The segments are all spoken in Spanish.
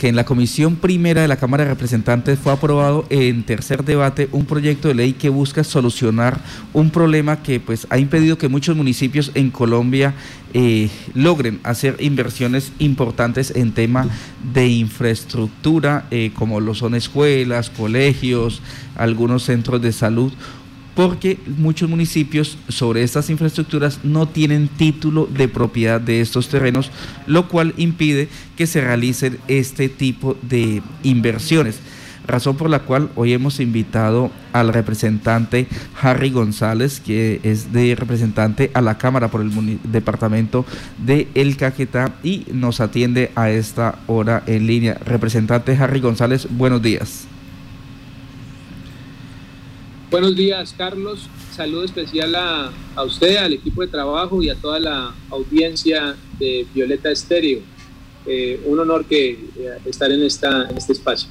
que en la Comisión Primera de la Cámara de Representantes fue aprobado en tercer debate un proyecto de ley que busca solucionar un problema que pues ha impedido que muchos municipios en Colombia eh, logren hacer inversiones importantes en tema de infraestructura, eh, como lo son escuelas, colegios, algunos centros de salud porque muchos municipios sobre estas infraestructuras no tienen título de propiedad de estos terrenos, lo cual impide que se realicen este tipo de inversiones. Razón por la cual hoy hemos invitado al representante Harry González, que es de representante a la Cámara por el departamento de El Caquetá y nos atiende a esta hora en línea. Representante Harry González, buenos días. Buenos días, Carlos. Saludo especial a, usted, al equipo de trabajo y a toda la audiencia de Violeta Estéreo. Eh, un honor que eh, estar en, esta, en este espacio.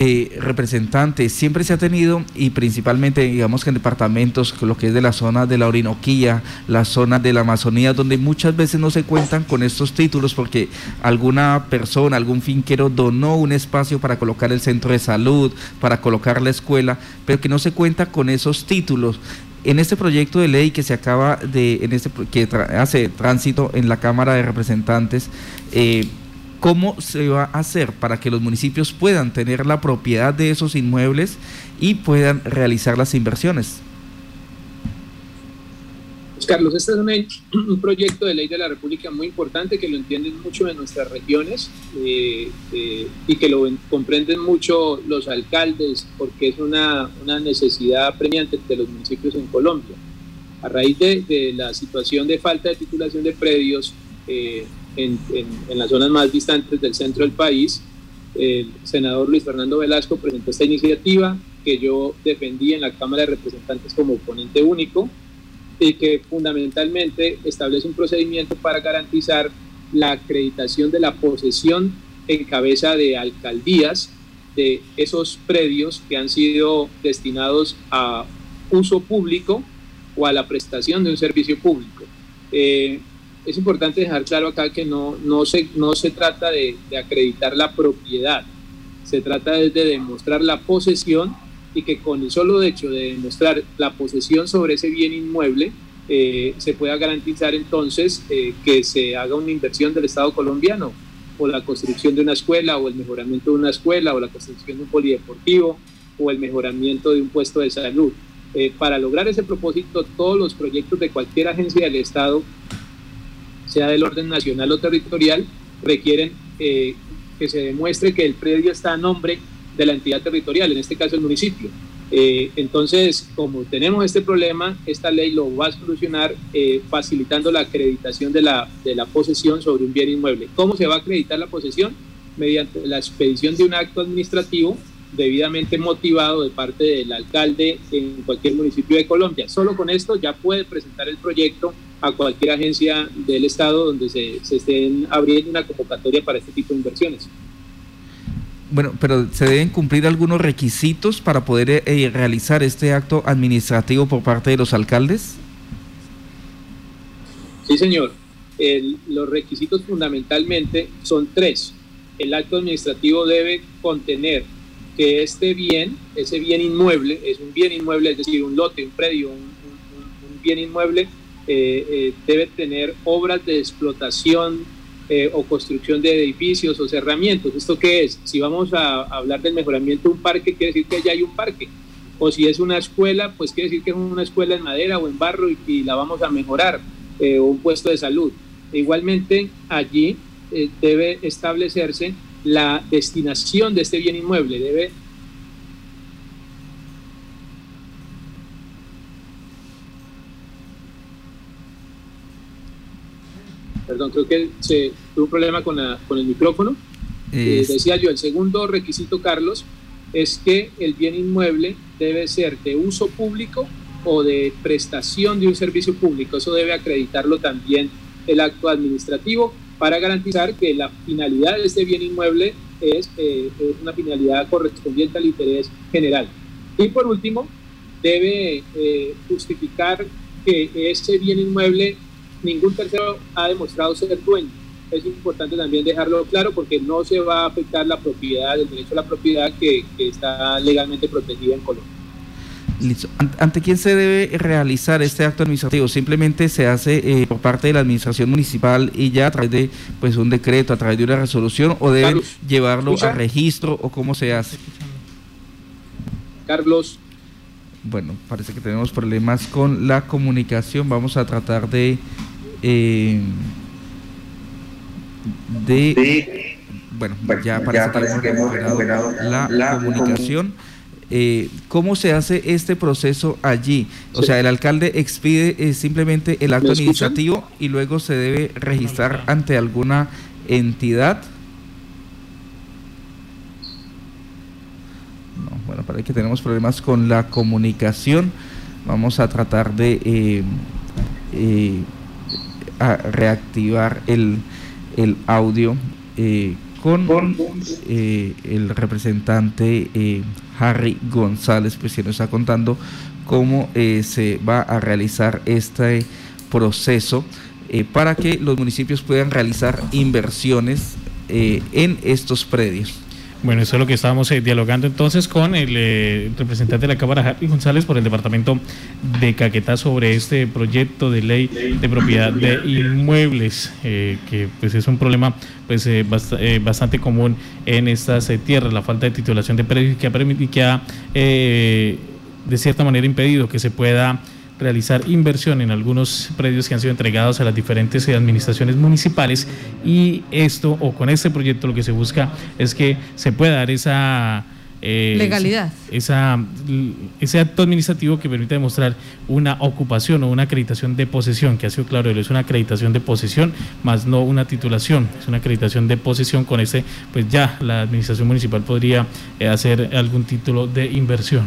Eh, representante, siempre se ha tenido, y principalmente, digamos que en departamentos, lo que es de la zona de la Orinoquía, la zona de la Amazonía, donde muchas veces no se cuentan con estos títulos porque alguna persona, algún finquero donó un espacio para colocar el centro de salud, para colocar la escuela, pero que no se cuenta con esos títulos. En este proyecto de ley que se acaba de, en este que hace tránsito en la Cámara de Representantes, eh, ¿Cómo se va a hacer para que los municipios puedan tener la propiedad de esos inmuebles y puedan realizar las inversiones? Pues, Carlos, este es un, proyecto de ley de la República muy importante que lo entienden mucho en nuestras regiones eh, eh, y que lo comprenden mucho los alcaldes porque es una, necesidad apremiante de los municipios en Colombia. A raíz de, la situación de falta de titulación de predios, eh, en, las zonas más distantes del centro del país. El senador Luis Fernando Velasco presentó esta iniciativa que yo defendí en la Cámara de Representantes como ponente único y que fundamentalmente establece un procedimiento para garantizar la acreditación de la posesión en cabeza de alcaldías de esos predios que han sido destinados a uso público o a la prestación de un servicio público. Eh, es importante dejar claro acá que no, no, se, no se trata de, acreditar la propiedad, se trata de, demostrar la posesión y que con el solo hecho de demostrar la posesión sobre ese bien inmueble, eh, se pueda garantizar entonces eh, que se haga una inversión del Estado colombiano o la construcción de una escuela o el mejoramiento de una escuela o la construcción de un polideportivo o el mejoramiento de un puesto de salud. Eh, para lograr ese propósito, todos los proyectos de cualquier agencia del Estado sea del orden nacional o territorial, requieren eh, que se demuestre que el predio está a nombre de la entidad territorial, en este caso el municipio. Eh, entonces, como tenemos este problema, esta ley lo va a solucionar eh, facilitando la acreditación de la, de la posesión sobre un bien inmueble. ¿Cómo se va a acreditar la posesión? Mediante la expedición de un acto administrativo debidamente motivado de parte del alcalde en cualquier municipio de Colombia. Solo con esto ya puede presentar el proyecto a cualquier agencia del Estado donde se, se estén abriendo una convocatoria para este tipo de inversiones. Bueno, pero se deben cumplir algunos requisitos para poder eh, realizar este acto administrativo por parte de los alcaldes. Sí, señor. los requisitos fundamentalmente son tres. El acto administrativo debe contener que este bien, ese bien inmueble, es un bien inmueble, es decir, un lote, un predio, un, bien inmueble, eh, eh, debe tener obras de explotación eh, o construcción de edificios o cerramientos. ¿Esto qué es? Si vamos a hablar del mejoramiento de un parque, quiere decir que allá hay un parque. O si es una escuela, pues quiere decir que es una escuela en madera o en barro y, la vamos a mejorar, o un puesto de salud. igualmente, allí debe establecerse la destinación de este bien inmueble. Debe Perdón, creo que se tuvo un problema con, con el micrófono. Eh, decía yo, el segundo requisito, Carlos, es que el bien inmueble debe ser de uso público o de prestación de un servicio público. Eso debe acreditarlo también el acto administrativo para garantizar que la finalidad de este bien inmueble es, eh, una finalidad correspondiente al interés general. Y por último, debe eh, justificar que ese bien inmueble ningún tercero ha demostrado ser dueño. es importante también dejarlo claro porque no se va a afectar la propiedad, el derecho a la propiedad que, está legalmente protegida en Colombia. ¿Ante quién se debe realizar este acto administrativo? ¿Simplemente se hace eh, por parte de la administración municipal y ya a través de pues un decreto, a través de una resolución o deben llevarlo a registro o cómo se hace? Carlos. Bueno, parece que tenemos problemas con la comunicación. Vamos a tratar de... Eh, de, bueno, ya parece, que, hemos recuperado, la, comunicación. Eh, ¿Cómo se hace este proceso allí? O sea, el alcalde expide eh, simplemente el acto administrativo y luego se debe registrar ante alguna entidad. No, bueno, parece que tenemos problemas con la comunicación. Vamos a tratar de eh, reactivar el, el audio eh, con eh, el representante eh, Harry González, pues que nos está contando cómo se va a realizar este proceso para que los municipios puedan realizar inversiones en estos predios. Bueno, eso es lo que estábamos eh, dialogando entonces con el eh, representante de la Cámara, Harry González, por el departamento de Caquetá sobre este proyecto de ley de propiedad de inmuebles, eh, que pues es un problema pues bastante común en estas tierras, la falta de titulación de predios que ha, que ha de cierta manera impedido que se pueda realizar inversión en algunos predios que han sido entregados a las diferentes administraciones municipales y esto o con este proyecto lo que se busca es que se pueda dar esa eh, legalidad. Esa, ese acto administrativo que permite demostrar una ocupación o una acreditación de posesión, que ha sido claro, es una acreditación de posesión, más no una titulación, es una acreditación de posesión. Con ese, pues ya la administración municipal podría eh, hacer algún título de inversión.